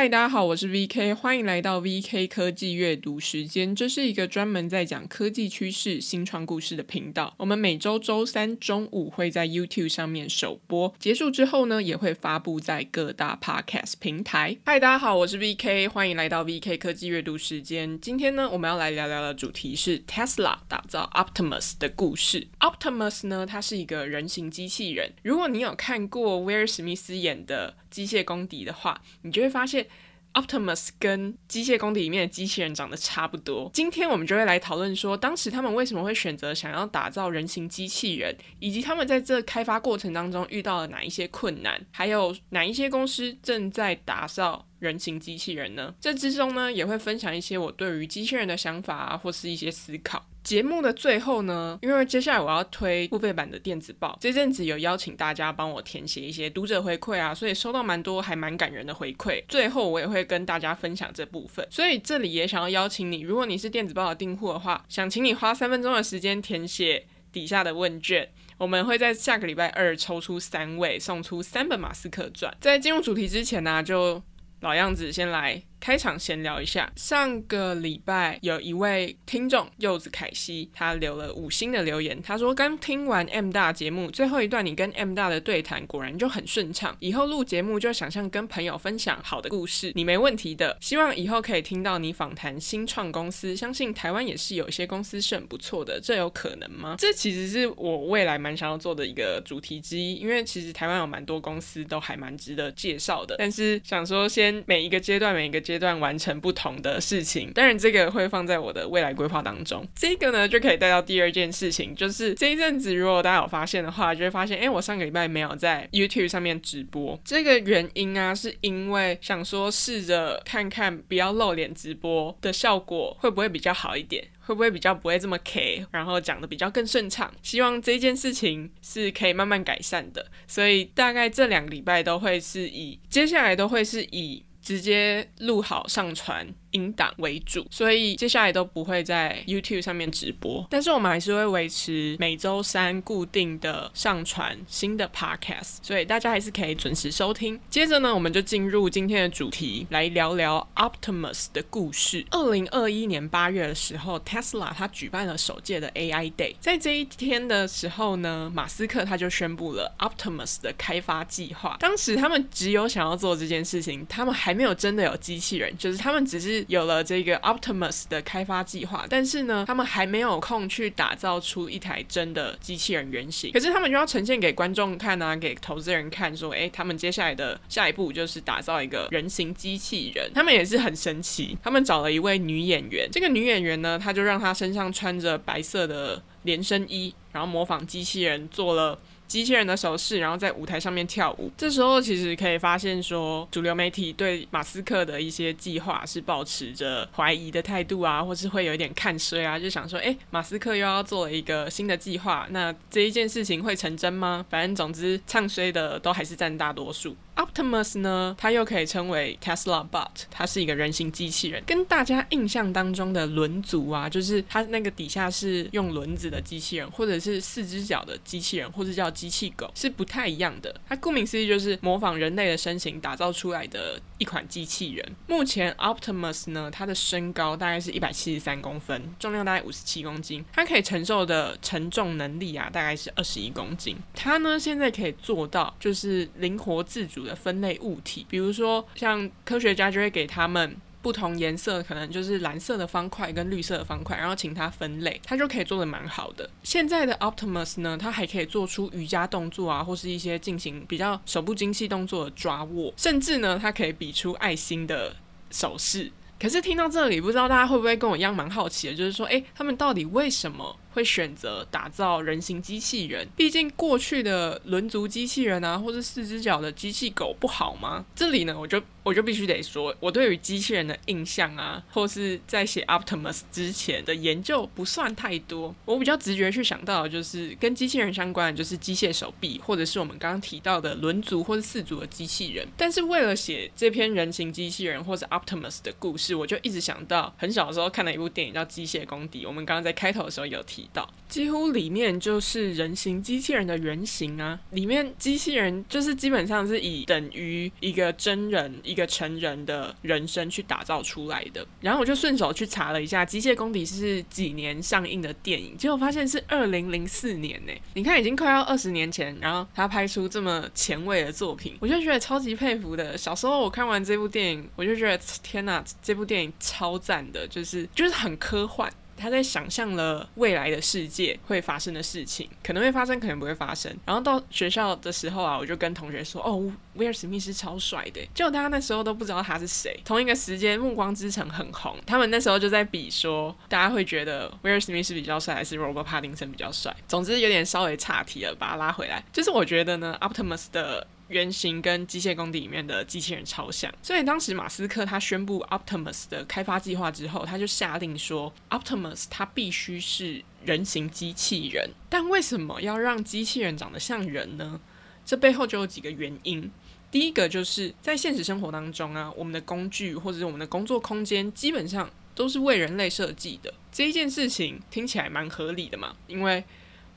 嗨，大家好，我是 VK，欢迎来到 VK 科技阅读时间。这是一个专门在讲科技趋势、新创故事的频道。我们每周周三中午会在 YouTube 上面首播，结束之后呢，也会发布在各大 Podcast 平台。嗨，大家好，我是 VK，欢迎来到 VK 科技阅读时间。今天呢，我们要来聊聊的主题是 Tesla 打造 Optimus 的故事。Optimus 呢，它是一个人形机器人。如果你有看过威尔史密斯演的《机械公敌》的话，你就会发现。Optimus 跟机械工地里面的机器人长得差不多。今天我们就会来讨论说，当时他们为什么会选择想要打造人形机器人，以及他们在这开发过程当中遇到了哪一些困难，还有哪一些公司正在打造人形机器人呢？这之中呢，也会分享一些我对于机器人的想法啊，或是一些思考。节目的最后呢，因为接下来我要推付费版的电子报，这阵子有邀请大家帮我填写一些读者回馈啊，所以收到蛮多还蛮感人的回馈。最后我也会跟大家分享这部分，所以这里也想要邀请你，如果你是电子报的订户的话，想请你花三分钟的时间填写底下的问卷，我们会在下个礼拜二抽出三位，送出三本马斯克传。在进入主题之前呢、就老样子先来。开场闲聊一下，上个礼拜有一位听众柚子凯西，他留了五星的留言，他说刚听完 M 大节目最后一段，你跟 M 大的对谈果然就很顺畅，以后录节目就想象跟朋友分享好的故事，你没问题的。希望以后可以听到你访谈新创公司，相信台湾也是有一些公司是很不错的，这有可能吗？这其实是我未来蛮想要做的一个主题之一，因为其实台湾有蛮多公司都还蛮值得介绍的，但是想说先每一个阶段每一个阶段完成不同的事情，当然这个会放在我的未来规划当中。这个呢就可以带到第二件事情，就是这一阵子如果大家有发现的话，就会发现，哎，我上个礼拜没有在 YouTube 上面直播。这个原因啊，是因为想说试着看看不要露脸直播的效果会不会比较好一点，会不会比较不会这么 K，然后讲得比较更顺畅。希望这件事情是可以慢慢改善的，所以大概这两个礼拜都会是以，接下来都会是以。直接录好上传。音档为主，所以接下来都不会在 YouTube 上面直播，但是我们还是会维持每周三固定的上传新的 Podcast，所以大家还是可以准时收听。接着呢，我们就进入今天的主题，来聊聊 Optimus 的故事。二零二一年八月的时候，Tesla 他举办了首届的 AI Day，在这一天的时候呢，马斯克他就宣布了 Optimus 的开发计划。当时他们只有想要做这件事情，他们还没有真的有机器人，就是他们只是。有了这个 Optimus 的开发计划，但是呢，他们还没有空去打造出一台真的机器人原型。可是他们就要呈现给观众看啊，给投资人看，说，诶，他们接下来的下一步就是打造一个人形机器人。他们也是很神奇，他们找了一位女演员，这个女演员呢，她就让她身上穿着白色的连身衣，然后模仿机器人做了。机器人的手势，然后在舞台上面跳舞。这时候其实可以发现说，主流媒体对马斯克的一些计划是保持着怀疑的态度啊，或是会有一点看衰啊，就想说，诶，马斯克又要做了一个新的计划，那这一件事情会成真吗？反正总之，唱衰的都还是占大多数。Optimus 呢，它又可以称为 Tesla Bot，它是一个人形机器人，跟大家印象当中的轮组啊，就是它那个底下是用轮子的机器人，或者是四只脚的机器人，或者叫机器狗，是不太一样的。它顾名思义就是模仿人类的身形打造出来的一款机器人。目前 Optimus 呢，它的身高大概是一百七十三公分，重量大概五十七公斤，它可以承受的承重能力啊，大概是二十一公斤。它呢，现在可以做到就是灵活自主的。分类物体，比如说像科学家就会给他们不同颜色，可能就是蓝色的方块跟绿色的方块，然后请他分类，他就可以做得蛮好的。现在的 Optimus 呢，它还可以做出瑜伽动作啊，或是一些进行比较手部精细动作的抓握，甚至呢，它可以比出爱心的手势。可是听到这里，不知道大家会不会跟我一样蛮好奇的，就是说，诶，他们到底为什么会选择打造人形机器人？毕竟过去的轮足机器人啊，或是四只脚的机器狗不好吗？这里呢，我就我就必须得说，我对于机器人的印象啊，或是在写 Optimus 之前的研究不算太多。我比较直觉去想到的就是跟机器人相关的，就是机械手臂，或者是我们刚刚提到的轮足或是四足的机器人。但是为了写这篇人形机器人或者 Optimus 的故事，我就一直想到很小的时候看了一部电影叫《机械公敌》，我们刚刚在开头的时候有提。到，几乎里面就是人形机器人的原型啊。里面机器人就是基本上是以等于一个真人、一个成人的人生去打造出来的。然后我就顺手去查了一下《机械公敌》是几年上映的电影，结果发现是二零零四年呢。你看，已经快要二十年前，然后他拍出这么前卫的作品，我就觉得超级佩服的。小时候我看完这部电影，我就觉得天哪，这部电影超赞的，就是就是很科幻。他在想象了未来的世界会发生的事情，可能会发生，可能不会发生。然后到学校的时候啊，我就跟同学说：“哦，威尔史密斯超帅的。”结果大家那时候都不知道他是谁。同一个时间，《暮光之城》很红，他们那时候就在比说，大家会觉得威尔史密斯比较帅，还是罗伯·帕丁森比较帅？总之有点稍微岔题了，把他拉回来。就是我觉得呢，Optimus 的。原型跟机械工地里面的机器人超像，所以当时马斯克他宣布 Optimus 的开发计划之后，他就下令说 Optimus 它必须是人形机器人。但为什么要让机器人长得像人呢？这背后就有几个原因。第一个就是在现实生活当中啊，我们的工具或者是我们的工作空间基本上都是为人类设计的。这一件事情听起来蛮合理的嘛，因为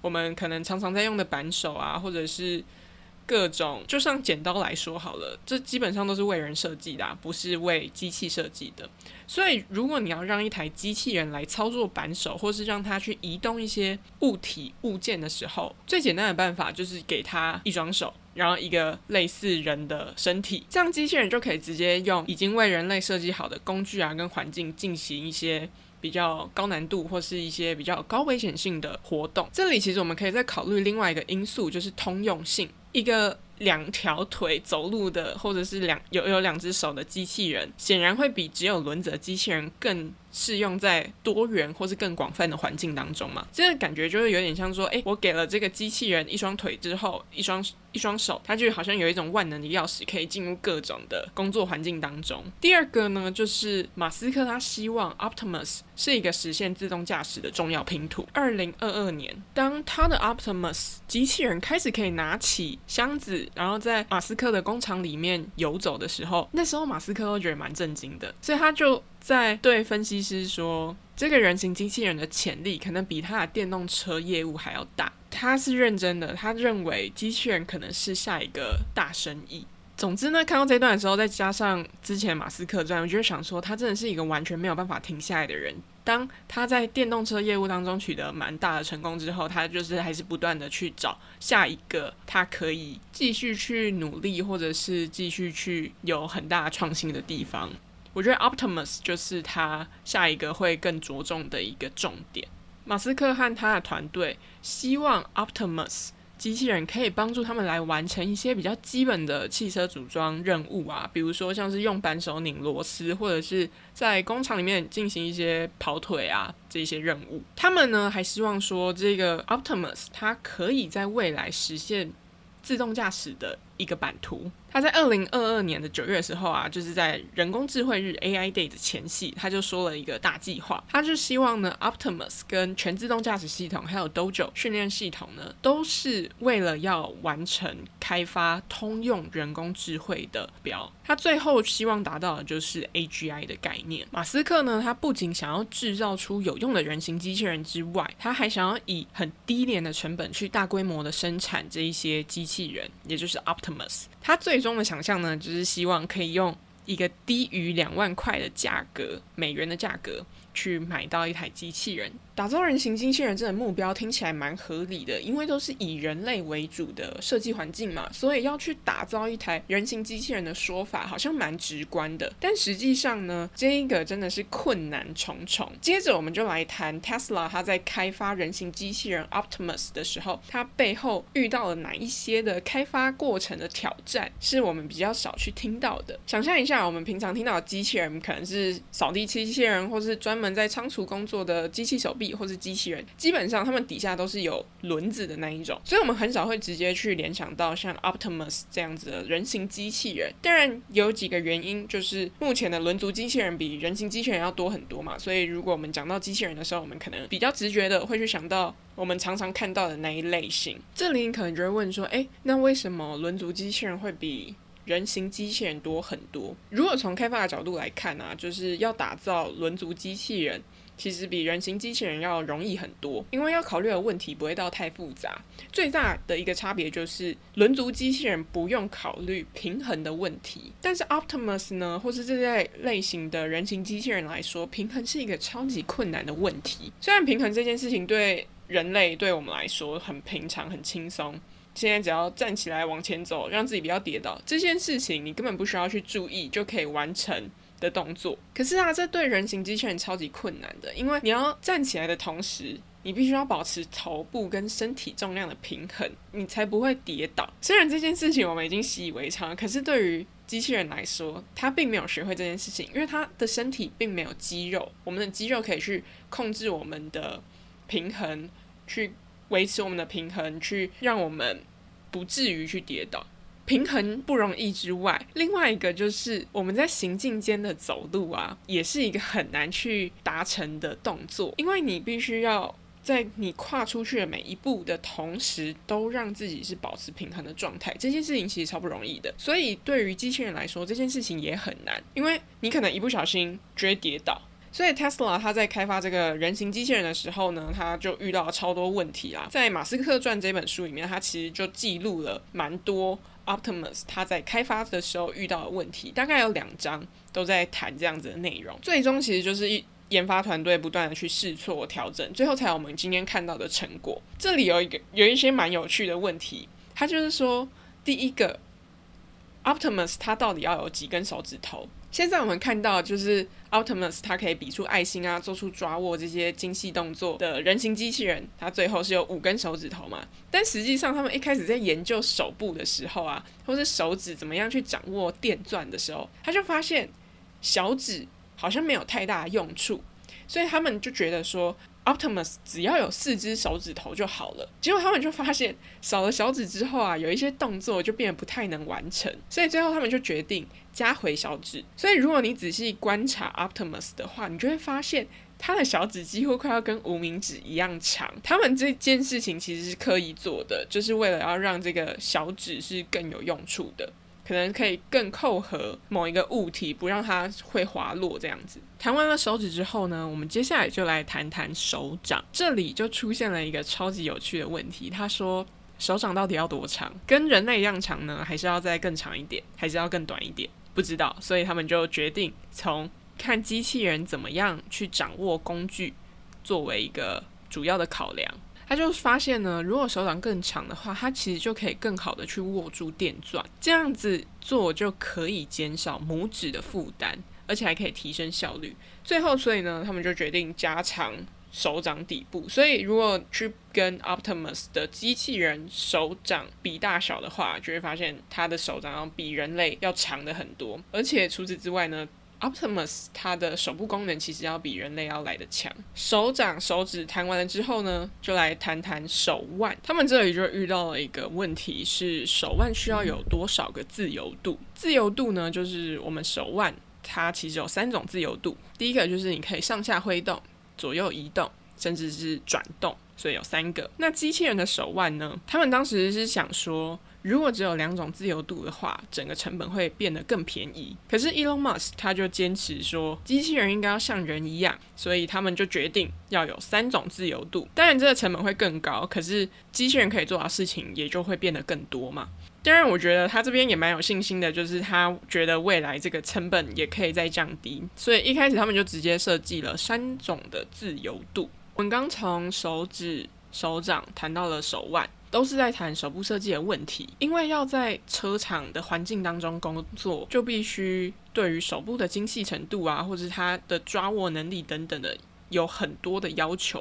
我们可能常常在用的扳手啊，或者是各种，就像剪刀来说好了，这基本上都是为人设计的啊，不是为机器设计的。所以，如果你要让一台机器人来操作扳手，或是让它去移动一些物体物件的时候，最简单的办法就是给它一双手，然后一个类似人的身体，这样机器人就可以直接用已经为人类设计好的工具啊，跟环境进行一些比较高难度或是一些比较高危险性的活动。这里其实我们可以再考虑另外一个因素，就是通用性。一个两条腿走路的，或者是两有有两只手的机器人，显然会比只有轮子的机器人更适用在多元或是更广泛的环境当中嘛。这个感觉就是有点像说，诶，我给了这个机器人一双腿之后，一双。一双手，它就好像有一种万能的钥匙，可以进入各种的工作环境当中。第二个呢，就是马斯克他希望 Optimus 是一个实现自动驾驶的重要拼图。二零二二年，当他的 Optimus 机器人开始可以拿起箱子，然后在马斯克的工厂里面游走的时候，那时候马斯克都觉得蛮震惊的，所以他就在对分析师说，这个人形机器人的潜力可能比他的电动车业务还要大。他是认真的，他认为机器人可能是下一个大生意。总之呢，看到这段的时候，再加上之前马斯克这样，我就想说，他真的是一个完全没有办法停下来的人。当他在电动车业务当中取得蛮大的成功之后，他就是还是不断的去找下一个他可以继续去努力，或者是继续去有很大创新的地方。我觉得 Optimus 就是他下一个会更着重的一个重点。马斯克和他的团队希望 Optimus 机器人可以帮助他们来完成一些比较基本的汽车组装任务啊，比如说像是用扳手拧螺丝，或者是在工厂里面进行一些跑腿啊这些任务。他们呢还希望说，这个 Optimus 它可以在未来实现自动驾驶的一个版图。他在二零二二年的九月时候啊，就是在人工智慧日 AI Day 的前夕，他就说了一个大计划。他就希望呢，Optimus 跟全自动驾驶系统还有 Dojo 训练系统呢，都是为了要完成开发通用人工智慧的标。他最后希望达到的就是 AGI 的概念。马斯克呢，他不仅想要制造出有用的人形机器人之外，他还想要以很低廉的成本去大规模的生产这一些机器人，也就是 Opt。他最终的想象呢，就是希望可以用一个低于两万块的价格，美元的价格。去买到一台机器人，打造人形机器人这个目标听起来蛮合理的，因为都是以人类为主的设计环境嘛，所以要去打造一台人形机器人的说法好像蛮直观的。但实际上呢，这一个真的是困难重重。接着我们就来谈 Tesla，它在开发人形机器人 Optimus 的时候，它背后遇到了哪一些的开发过程的挑战，是我们比较少去听到的。想象一下，我们平常听到的机器人可能是扫地机器人，或是专门在仓储工作的机器手臂或是机器人，基本上他们底下都是有轮子的那一种，所以我们很少会直接去联想到像 Optimus 这样子的人形机器人。当然有几个原因，就是目前的轮足机器人比人形机器人要多很多嘛，所以如果我们讲到机器人的时候，我们可能比较直觉的会去想到我们常常看到的那一类型。这里你可能就会问说，诶，那为什么轮足机器人会比人形机器人多很多。如果从开发的角度来看啊，就是要打造轮族机器人。其实比人形机器人要容易很多，因为要考虑的问题不会到太复杂。最大的一个差别就是轮族机器人不用考虑平衡的问题，但是 Optimus 呢，或是这类类型的人形机器人来说，平衡是一个超级困难的问题。虽然平衡这件事情对人类对我们来说很平常、很轻松，现在只要站起来往前走，让自己不要跌倒，这件事情你根本不需要去注意就可以完成。的动作，可是啊，这对人形机器人超级困难的，因为你要站起来的同时，你必须要保持头部跟身体重量的平衡，你才不会跌倒。虽然这件事情我们已经习以为常，可是对于机器人来说，它并没有学会这件事情，因为它的身体并没有肌肉，我们的肌肉可以去控制我们的平衡，去维持我们的平衡，去让我们不至于去跌倒。平衡不容易之外，另外一个就是我们在行进间的走路啊，也是一个很难去达成的动作，因为你必须要在你跨出去的每一步的同时，都让自己是保持平衡的状态。这件事情其实超不容易的，所以对于机器人来说，这件事情也很难，因为你可能一不小心直接跌倒。所以 Tesla 他在开发这个人形机器人的时候呢，他就遇到了超多问题啊。在《马斯克传》这本书里面，他其实就记录了蛮多。Optimus 他在开发的时候遇到的问题，大概有两章都在谈这样子的内容。最终其实就是一研发团队不断的去试错调整，最后才有我们今天看到的成果。这里有一个有一些蛮有趣的问题，他就是说，第一个，Optimus 他到底要有几根手指头？现在我们看到就是 Optimus，它可以比出爱心啊，做出抓握这些精细动作的人形机器人，它最后是有五根手指头嘛。但实际上，他们一开始在研究手部的时候啊，或是手指怎么样去掌握电钻的时候，他就发现小指好像没有太大用处，所以他们就觉得说。Optimus 只要有四只手指头就好了，结果他们就发现少了小指之后啊，有一些动作就变得不太能完成，所以最后他们就决定加回小指。所以如果你仔细观察 Optimus 的话，你就会发现他的小指几乎快要跟无名指一样长。他们这件事情其实是刻意做的，就是为了要让这个小指是更有用处的。可能可以更扣合某一个物体，不让它会滑落这样子。谈完了手指之后呢，我们接下来就来谈谈手掌。这里就出现了一个超级有趣的问题。他说，手掌到底要多长？跟人类一样长呢，还是要再更长一点，还是要更短一点？不知道。所以他们就决定从看机器人怎么样去掌握工具，作为一个主要的考量。他就发现呢，如果手掌更长的话，他其实就可以更好的去握住电钻，这样子做就可以减少拇指的负担，而且还可以提升效率。最后，所以呢，他们就决定加长手掌底部。所以，如果去跟 Optimus 的机器人手掌比大小的话，就会发现它的手掌要比人类要长的很多。而且除此之外呢，Optimus 它的手部功能其实要比人类要来得强。手掌、手指弹完了之后呢，就来谈谈手腕。他们这里就遇到了一个问题，是手腕需要有多少个自由度？自由度呢，就是我们手腕它其实有三种自由度。第一个就是你可以上下挥动、左右移动，甚至是转动，所以有三个。那机器人的手腕呢？他们当时是想说。如果只有两种自由度的话，整个成本会变得更便宜。可是 Elon Musk 他就坚持说，机器人应该要像人一样，所以他们就决定要有三种自由度。当然，这个成本会更高，可是机器人可以做的事情也就会变得更多嘛。当然，我觉得他这边也蛮有信心的，就是他觉得未来这个成本也可以再降低。所以一开始他们就直接设计了三种的自由度。我们刚从手指、手掌谈到了手腕。都是在谈手部设计的问题，因为要在车厂的环境当中工作，就必须对于手部的精细程度啊，或者它的抓握能力等等的有很多的要求。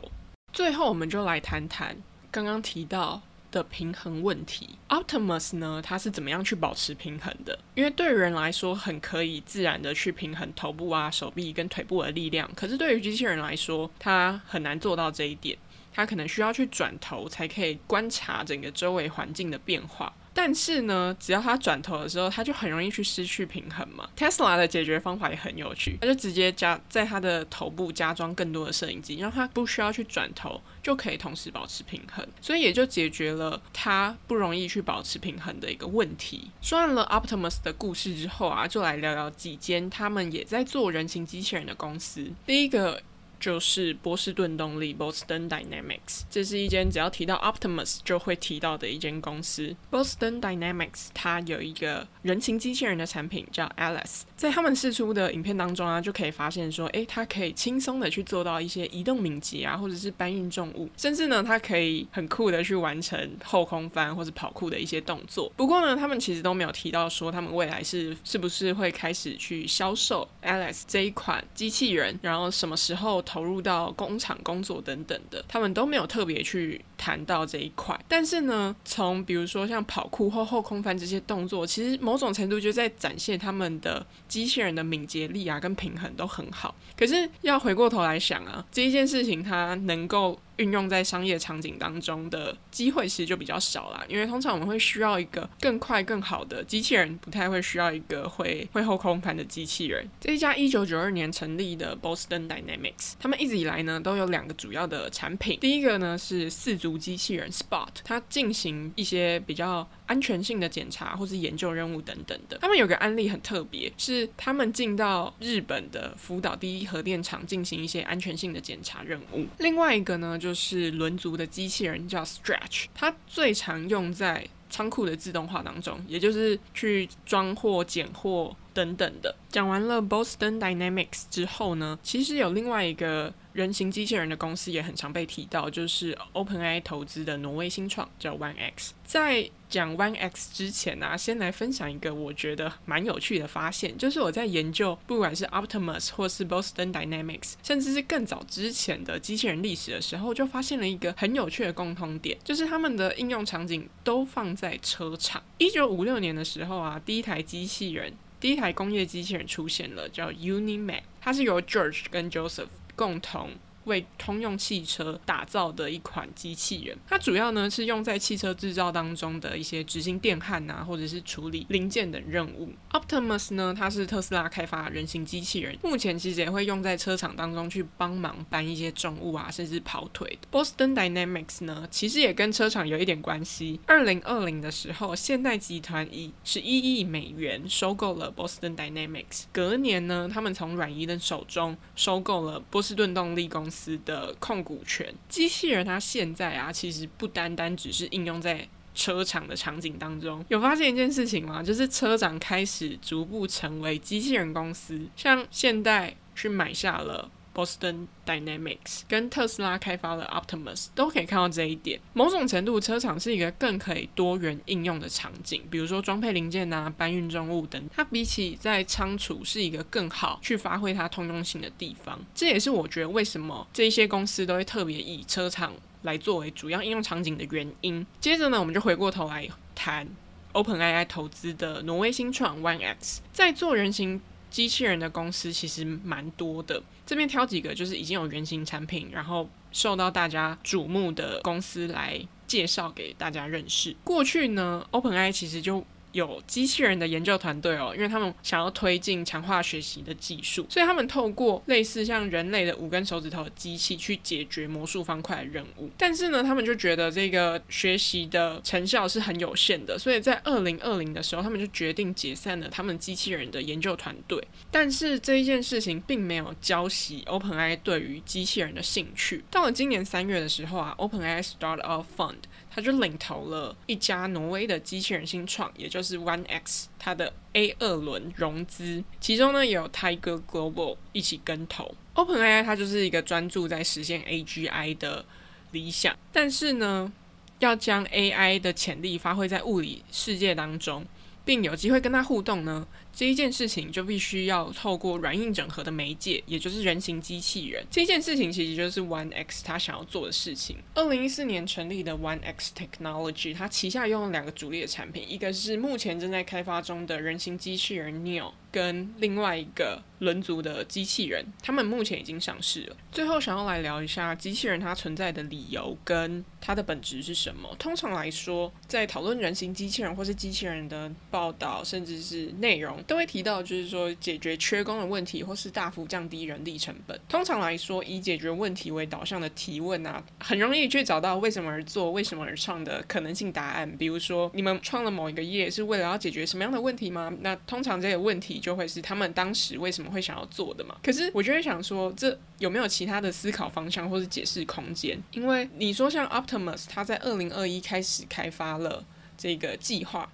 最后，我们就来谈谈刚刚提到的平衡问题。Optimus 呢，它是怎么样去保持平衡的？因为对人来说，很可以自然的去平衡头部啊、手臂跟腿部的力量，可是对于机器人来说，它很难做到这一点。他可能需要去转头，才可以观察整个周围环境的变化，但是呢，只要他转头的时候，他就很容易去失去平衡嘛。Tesla 的解决方法也很有趣，他就直接加在他的头部加装更多的摄影机，让他不需要去转头，就可以同时保持平衡，所以也就解决了他不容易去保持平衡的一个问题。说完了 Optimus 的故事之后啊，就来聊聊几间他们也在做人形机器人的公司。第一个。就是波士顿动力 （Boston Dynamics），这是一间只要提到 Optimus 就会提到的一间公司。Boston Dynamics 它有一个人形机器人的产品叫 Alice，在他们试出的影片当中啊，就可以发现说，诶，它可以轻松的去做到一些移动敏捷啊，或者是搬运重物，甚至呢，它可以很酷的去完成后空翻或者跑酷的一些动作。不过呢，他们其实都没有提到说他们未来是是不是会开始去销售 Alice 这一款机器人，然后什么时候投入到工厂工作等等的，他们都没有特别去谈到这一块。但是呢，从比如说像跑酷或后空翻这些动作，其实某种程度就在展现他们的机器人的敏捷力啊，跟平衡都很好。可是要回过头来想啊，这一件事情它能够。运用在商业场景当中的机会其实就比较少啦，因为通常我们会需要一个更快更好的机器人，不太会需要一个会会后空翻的机器人。这一家一九九二年成立的 Boston Dynamics，他们一直以来呢都有两个主要的产品，第一个呢是四足机器人 Spot，它进行一些比较安全性的检查或是研究任务等等的。他们有个案例很特别，是他们进到日本的福岛第一核电厂进行一些安全性的检查任务。另外一个呢就。是轮足的机器人叫 Stretch，它最常用在仓库的自动化当中，也就是去装货、拣货等等的。讲完了 Boston Dynamics 之后呢，其实有另外一个。人形机器人的公司也很常被提到，就是 OpenAI 投资的挪威新创叫 One X。在讲 One X 之前呢、啊，先来分享一个我觉得蛮有趣的发现，就是我在研究不管是 Optimus 或是 Boston Dynamics，甚至是更早之前的机器人历史的时候，就发现了一个很有趣的共通点，就是他们的应用场景都放在车厂。一九五六年的时候啊，第一台机器人，第一台工业机器人出现了，叫 Unimac，它是由 George 跟 Joseph 共同为通用汽车打造的一款机器人，它主要呢是用在汽车制造当中的一些执行电焊啊，或者是处理零件等任务。Optimus 呢，它是特斯拉开发人形机器人，目前其实也会用在车厂当中去帮忙搬一些重物啊，甚至跑腿。Boston Dynamics 呢，其实也跟车厂有一点关系。二零二零的时候，现代集团以十一亿美元收购了 Boston Dynamics。隔年呢，他们从软银的手中收购了波士顿动力公司。司的控股权，机器人它现在啊，其实不单单只是应用在车厂的场景当中。有发现一件事情吗？就是车长开始逐步成为机器人公司，像现代去买下了。Boston Dynamics 跟特斯拉开发的 Optimus 都可以看到这一点。某种程度，车厂是一个更可以多元应用的场景，比如说装配零件啊、搬运重物等。它比起在仓储是一个更好去发挥它通用性的地方。这也是我觉得为什么这些公司都会特别以车厂来作为主要应用场景的原因。接着呢，我们就回过头来谈 OpenAI 投资的挪威新创 One X，在做人形。机器人的公司其实蛮多的，这边挑几个就是已经有原型产品，然后受到大家瞩目的公司来介绍给大家认识。过去呢，OpenAI 其实就有机器人的研究团队哦，因为他们想要推进强化学习的技术，所以他们透过类似像人类的五根手指头的机器去解决魔术方块的任务。但是呢，他们就觉得这个学习的成效是很有限的，所以在二零二零的时候，他们就决定解散了他们机器人的研究团队。但是这一件事情并没有浇熄 OpenAI 对于机器人的兴趣。到了今年三月的时候啊，OpenAI Startup Fund。他就领投了一家挪威的机器人新创，也就是 One X，它的 A 二轮融资，其中呢有 Tiger Global 一起跟投。OpenAI 它就是一个专注在实现 AGI 的理想，但是呢，要将 AI 的潜力发挥在物理世界当中，并有机会跟它互动呢，这一件事情就必须要透过软硬整合的媒介，也就是人形机器人。这一件事情其实就是 One X 他想要做的事情。二零一四年成立的 One X Technology，它旗下拥有两个主力的产品，一个是目前正在开发中的人形机器人 Neo，跟另外一个轮族的机器人，他们目前已经上市了。最后想要来聊一下机器人它存在的理由跟它的本质是什么。通常来说，在讨论人形机器人或是机器人的报道，甚至是内容。都会提到，就是说解决缺工的问题，或是大幅降低人力成本。通常来说，以解决问题为导向的提问啊，很容易去找到为什么而做、为什么而创的可能性答案。比如说，你们创了某一个业是为了要解决什么样的问题吗？那通常这个问题就会是他们当时为什么会想要做的嘛。可是我就会想说，这有没有其他的思考方向或是解释空间？因为你说像 Optimus，他在二零二一开始开发了这个计划，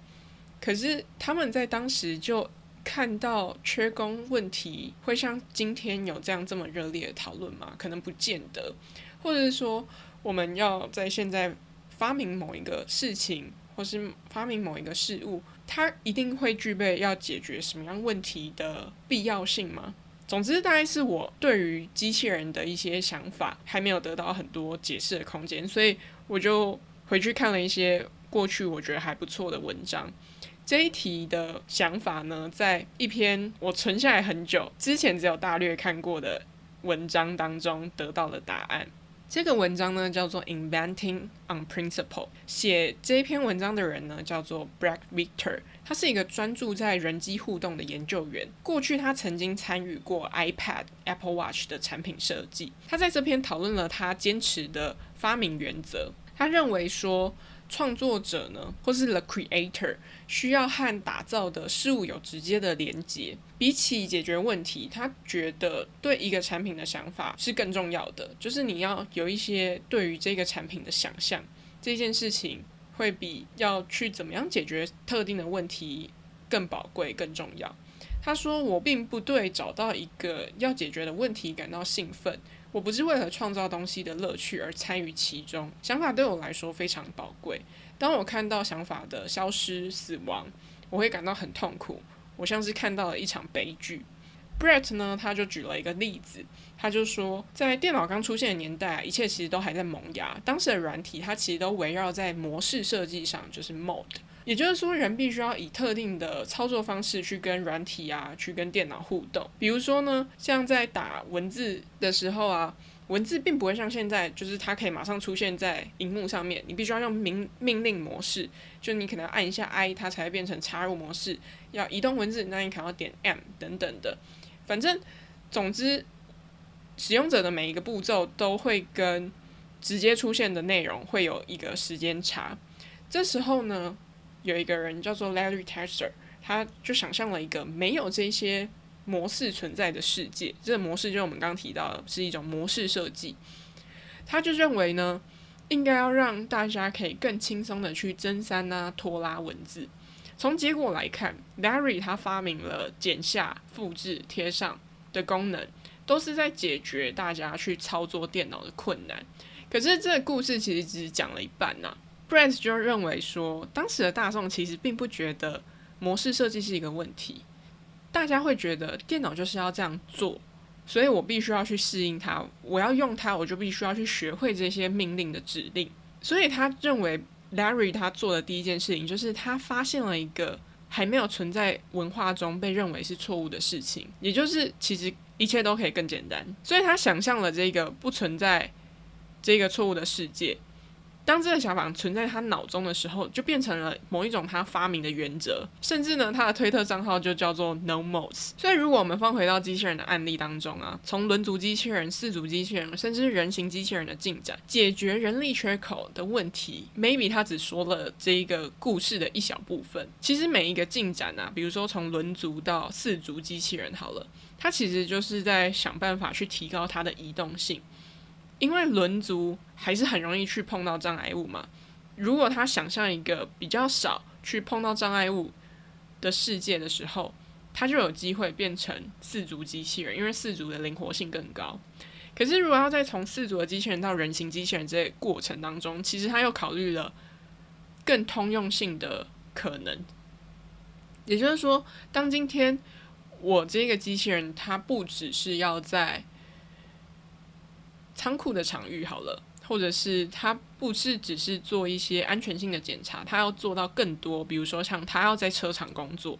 可是他们在当时就看到缺工问题会像今天有这样这么热烈的讨论吗？可能不见得，或者是说我们要在现在发明某一个事情，或是发明某一个事物，它一定会具备要解决什么样问题的必要性吗？总之，大概是我对于机器人的一些想法还没有得到很多解释的空间，所以我就回去看了一些过去我觉得还不错的文章。这一题的想法呢，在一篇我存下来很久之前只有大略看过的文章当中得到了答案。这个文章呢叫做《Inventing on Principle》，写这篇文章的人呢叫做 Brad Victor，他是一个专注在人机互动的研究员。过去他曾经参与过 iPad、Apple Watch 的产品设计。他在这篇讨论了他坚持的发明原则。他认为说，创作者呢，或是 the creator，需要和打造的事物有直接的连接。比起解决问题，他觉得对一个产品的想法是更重要的。就是你要有一些对于这个产品的想象，这件事情会比要去怎么样解决特定的问题更宝贵、更重要。他说：“我并不对找到一个要解决的问题感到兴奋。”我不是为了创造东西的乐趣而参与其中，想法对我来说非常宝贵。当我看到想法的消失、死亡，我会感到很痛苦。我像是看到了一场悲剧。Brett 呢，他就举了一个例子，他就说，在电脑刚出现的年代，一切其实都还在萌芽。当时的软体，它其实都围绕在模式设计上，就是 mode。也就是说，人必须要以特定的操作方式去跟软体啊，去跟电脑互动。比如说呢，像在打文字的时候啊，文字并不会像现在，就是它可以马上出现在荧幕上面。你必须要用命命令模式，就你可能按一下 I，它才会变成插入模式。要移动文字，那你可能要点 M 等等的。反正，总之，使用者的每一个步骤都会跟直接出现的内容会有一个时间差。这时候呢，有一个人叫做 Larry Tesler，他就想象了一个没有这些模式存在的世界。这个模式就是我们刚刚提到的，是一种模式设计。他就认为呢，应该要让大家可以更轻松的去增删啊、拖拉文字。从结果来看，Larry 他发明了剪下、复制、贴上的功能，都是在解决大家去操作电脑的困难。可是这个故事其实只讲了一半呐、Brett 就认为说，当时的大众其实并不觉得模式设计是一个问题，大家会觉得电脑就是要这样做，所以我必须要去适应它，我要用它，我就必须要去学会这些命令的指令。所以他认为 Larry 他做的第一件事情，就是他发现了一个还没有存在文化中被认为是错误的事情，也就是其实一切都可以更简单。所以他想象了这个不存在这个错误的世界。当这个想法存在他脑中的时候，就变成了某一种他发明的原则，甚至呢，他的推特账号就叫做 No Modes。所以，如果我们放回到机器人的案例当中啊，从轮族机器人、四足机器人，甚至是人形机器人的进展，解决人力缺口的问题，maybe 他只说了这一个故事的一小部分。其实每一个进展啊，比如说从轮族到四足机器人，好了，它其实就是在想办法去提高它的移动性。因为轮族还是很容易去碰到障碍物嘛。如果他想象一个比较少去碰到障碍物的世界的时候，他就有机会变成四足机器人，因为四足的灵活性更高。可是如果要再从四足的机器人到人形机器人这过程当中，其实他又考虑了更通用性的可能。也就是说，当今天我这个机器人，它不只是要在仓库的场域好了，或者是他不是只是做一些安全性的检查，他要做到更多，比如说像他要在车厂工作，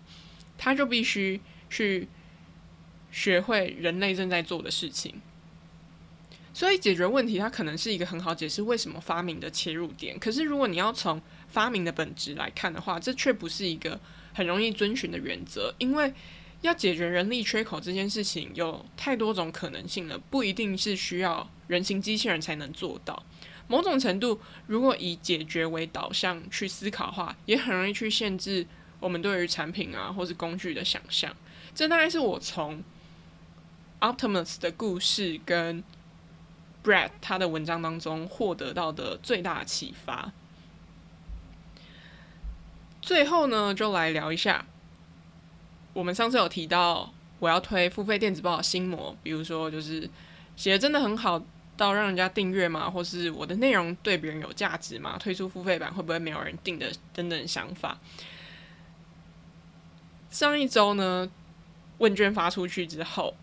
他就必须去学会人类正在做的事情。所以解决问题，它可能是一个很好解释为什么发明的切入点。可是如果你要从发明的本质来看的话，这却不是一个很容易遵循的原则。因为要解决人力缺口这件事情，有太多种可能性了，不一定是需要人形机器人才能做到。某种程度，如果以解决为导向去思考的话，也很容易去限制我们对于产品啊或是工具的想象。这大概是我从 Optimus 的故事跟 Brad 他的文章当中获得到的最大启发。最后呢，就来聊一下，我们上次有提到我要推付费电子报的心魔，比如说就是写的真的很好到让人家订阅吗？或是我的内容对别人有价值吗？推出付费版会不会没有人订的？等等想法。上一周呢，问卷发出去之后。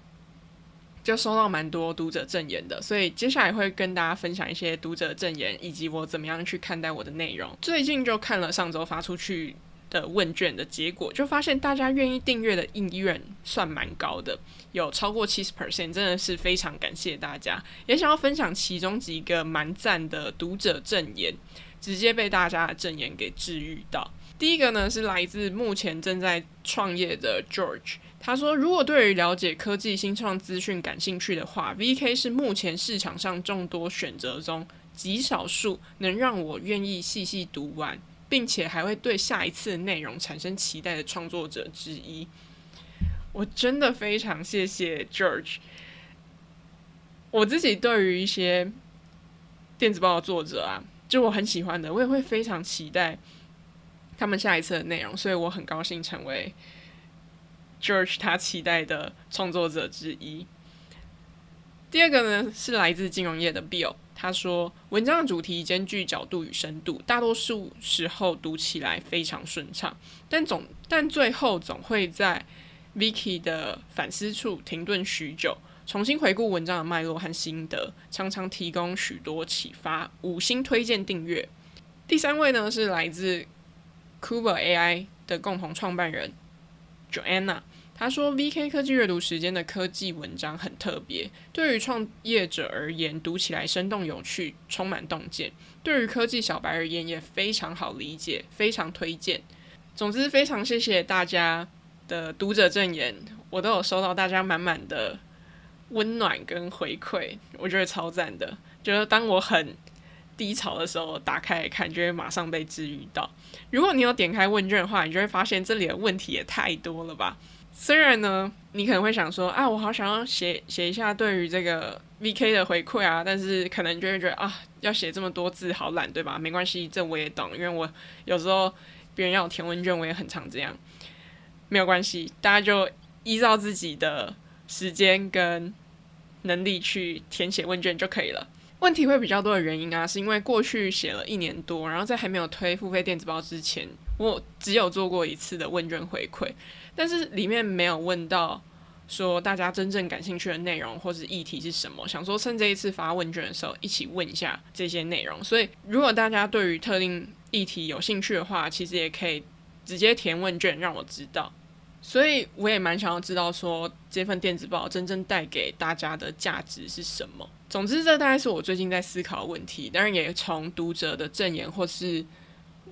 就收到蛮多读者证言的，所以接下来会跟大家分享一些读者证言，以及我怎么样去看待我的内容。最近就看了上周发出去的问卷的结果，就发现大家愿意订阅的意愿算蛮高的，有超过七十 percent，真的是非常感谢大家。也想要分享其中几个蛮赞的读者证言，直接被大家的证言给治愈到。第一个呢是来自目前正在创业的 George。他说：“如果对于了解科技新创资讯感兴趣的话，VK 是目前市场上众多选择中极少数能让我愿意细细读完，并且还会对下一次的内容产生期待的创作者之一。”我真的非常谢谢 George。我自己对于一些电子报的作者啊，就我很喜欢的，我也会非常期待他们下一次的内容，所以我很高兴成为。George 他期待的创作者之一。第二个呢是来自金融业的 Bill，他说文章的主题兼具角度与深度，大多数时候读起来非常顺畅，但总但最后总会在 Vicky 的反思处停顿许久，重新回顾文章的脉络和心得，常常提供许多启发。五星推荐订阅。第三位呢是来自 Cuba AI 的共同创办人。Joanna，他说：“VK 科技阅读时间的科技文章很特别，对于创业者而言，读起来生动有趣，充满洞见；对于科技小白而言，也非常好理解，非常推荐。总之，非常谢谢大家的读者证言，我都有收到大家满满的温暖跟回馈，我觉得超赞的。觉得当我很……”低潮的时候打开来看，就会马上被治愈到。如果你有点开问卷的话，你就会发现这里的问题也太多了吧？虽然呢，你可能会想说啊，我好想要写写一下对于这个 VK 的回馈啊，但是可能就会觉得啊，要写这么多字好懒，对吧？没关系，这我也懂，因为我有时候别人要我填问卷，我也很常这样。没有关系，大家就依照自己的时间跟能力去填写问卷就可以了。问题会比较多的原因啊，是因为过去写了一年多，然后在还没有推付费电子报之前，我只有做过一次的问卷回馈，但是里面没有问到说大家真正感兴趣的内容或是议题是什么。想说趁这一次发问卷的时候，一起问一下这些内容。所以如果大家对于特定议题有兴趣的话，其实也可以直接填问卷让我知道。所以我也蛮想要知道说这份电子报真正带给大家的价值是什么。总之，这大概是我最近在思考的问题，当然也从读者的证言或是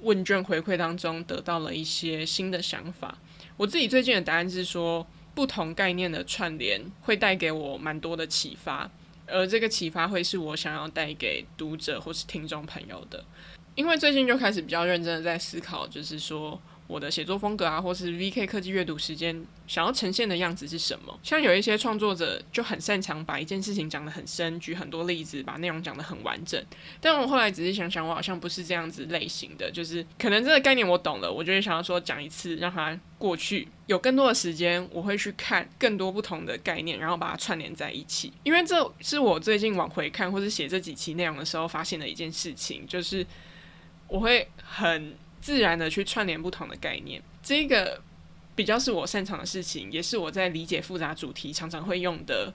问卷回馈当中得到了一些新的想法。我自己最近的答案是说，不同概念的串联会带给我蛮多的启发，而这个启发会是我想要带给读者或是听众朋友的。因为最近就开始比较认真的在思考，就是说。我的写作风格啊，或是 VK 科技阅读时间想要呈现的样子是什么？像有一些创作者就很擅长把一件事情讲得很深，举很多例子，把内容讲得很完整。但我后来仔细想想，我好像不是这样子类型的，就是可能这个概念我懂了，我就会想要说讲一次，让它过去。有更多的时间，我会去看更多不同的概念，然后把它串联在一起。因为这是我最近往回看或是写这几期内容的时候发现的一件事情，就是我会很。自然的去串联不同的概念，这个比较是我擅长的事情，也是我在理解复杂主题常常会用的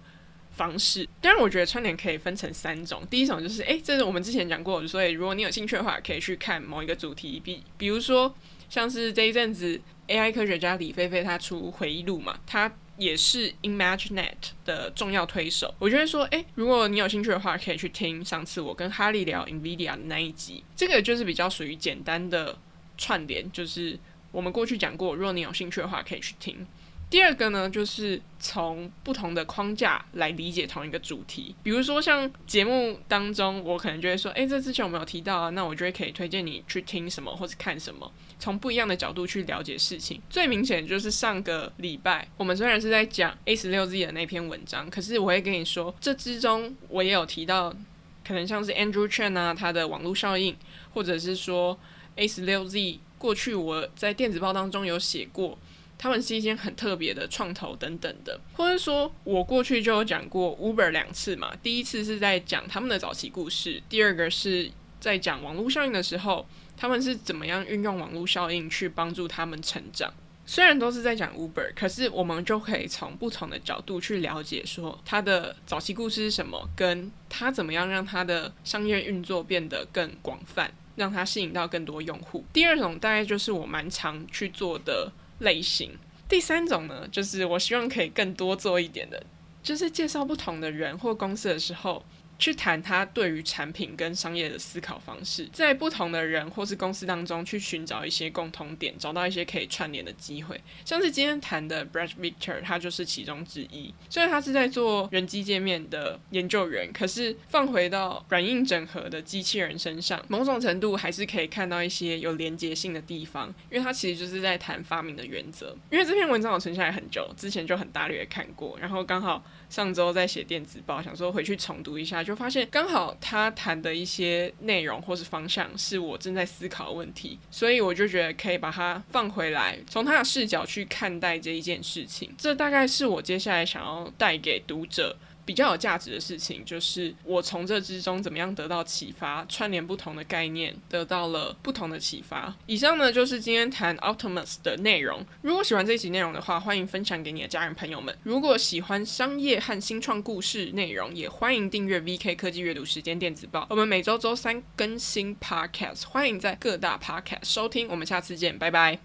方式。当然，我觉得串联可以分成三种。第一种就是，诶，这是我们之前讲过，所以如果你有兴趣的话，可以去看某一个主题，比比如说像是这一阵子 AI 科学家李飞飞他出回忆录嘛，他也是 ImageNet 的重要推手。我觉得说，诶，如果你有兴趣的话，可以去听上次我跟哈利聊 NVIDIA 的那一集，这个就是比较属于简单的串联，就是。我们过去讲过，如果你有兴趣的话，可以去听。第二个呢，就是从不同的框架来理解同一个主题。比如说，像节目当中，我可能就会说：“诶，这之前我没有提到啊。”那我就会可以推荐你去听什么或者看什么，从不一样的角度去了解事情。最明显就是上个礼拜，我们虽然是在讲 A 十六 Z 的那篇文章，可是我会跟你说，这之中我也有提到，可能像是 Andrew Chen 啊，他的网络效应，或者是说 A 十六 Z。过去我在电子报当中有写过，他们是一间很特别的创投等等的，或者说我过去就有讲过 Uber 两次嘛，第一次是在讲他们的早期故事，第二个是在讲网络效应的时候，他们是怎么样运用网络效应去帮助他们成长。虽然都是在讲 Uber，可是我们就可以从不同的角度去了解，说他的早期故事是什么，跟他怎么样让他的商业运作变得更广泛。让它吸引到更多用户。第二种大概就是我蛮常去做的类型。第三种呢，就是我希望可以更多做一点的，就是介绍不同的人或公司的时候。去谈他对于产品跟商业的思考方式，在不同的人或是公司当中去寻找一些共同点，找到一些可以串联的机会。像是今天谈的 Brad Victor，他就是其中之一。虽然他是在做人机界面的研究员，可是放回到软硬整合的机器人身上，某种程度还是可以看到一些有连结性的地方。因为他其实就是在谈发明的原则。因为这篇文章我存下来很久，之前就很大略看过，然后刚好上周在写电子报，想说回去重读一下。就发现刚好他谈的一些内容或是方向是我正在思考的问题，所以我就觉得可以把它放回来，从他的视角去看待这一件事情。这大概是我接下来想要带给读者。比较有价值的事情，就是我从这之中怎么样得到启发，串联不同的概念，得到了不同的启发。以上呢，就是今天谈 Optimus 的内容。如果喜欢这一集内容的话，欢迎分享给你的家人朋友们。如果喜欢商业和新创故事内容，也欢迎订阅 VK 科技阅读时间电子报。我们每周周三更新 Podcast，欢迎在各大 Podcast 收听。我们下次见，拜拜。